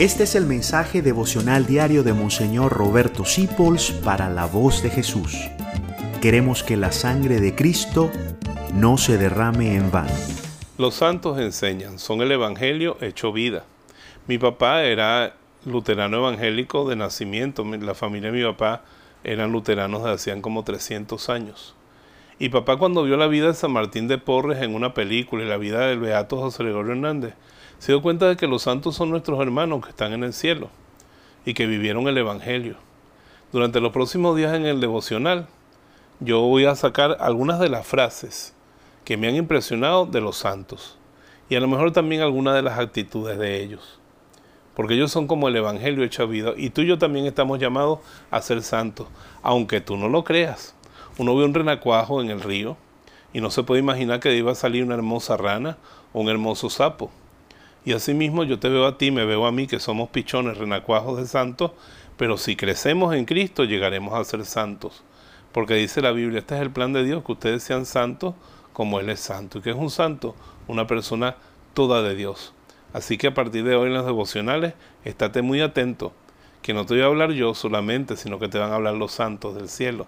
Este es el mensaje devocional diario de Monseñor Roberto Sipols para la voz de Jesús. Queremos que la sangre de Cristo no se derrame en vano. Los santos enseñan, son el Evangelio hecho vida. Mi papá era luterano evangélico de nacimiento, la familia de mi papá eran luteranos de hacían como 300 años. Y papá cuando vio la vida de San Martín de Porres en una película y la vida del Beato José Gregorio Hernández, se dio cuenta de que los santos son nuestros hermanos que están en el cielo y que vivieron el Evangelio. Durante los próximos días en el devocional, yo voy a sacar algunas de las frases que me han impresionado de los santos y a lo mejor también algunas de las actitudes de ellos. Porque ellos son como el Evangelio hecho vida y tú y yo también estamos llamados a ser santos, aunque tú no lo creas. Uno ve un renacuajo en el río y no se puede imaginar que iba a salir una hermosa rana o un hermoso sapo. Y asimismo yo te veo a ti, me veo a mí, que somos pichones, renacuajos de santos, pero si crecemos en Cristo llegaremos a ser santos. Porque dice la Biblia, este es el plan de Dios, que ustedes sean santos como Él es santo. ¿Y que es un santo? Una persona toda de Dios. Así que a partir de hoy en los devocionales, estate muy atento, que no te voy a hablar yo solamente, sino que te van a hablar los santos del cielo,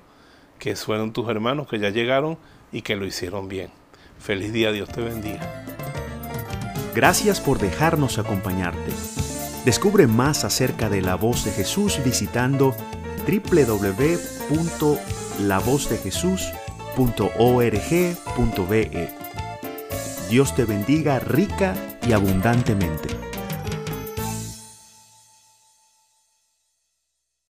que fueron tus hermanos que ya llegaron y que lo hicieron bien. Feliz día, Dios te bendiga. Gracias por dejarnos acompañarte. Descubre más acerca de la voz de Jesús visitando www.lavozdejesús.org.be. Dios te bendiga rica y abundantemente.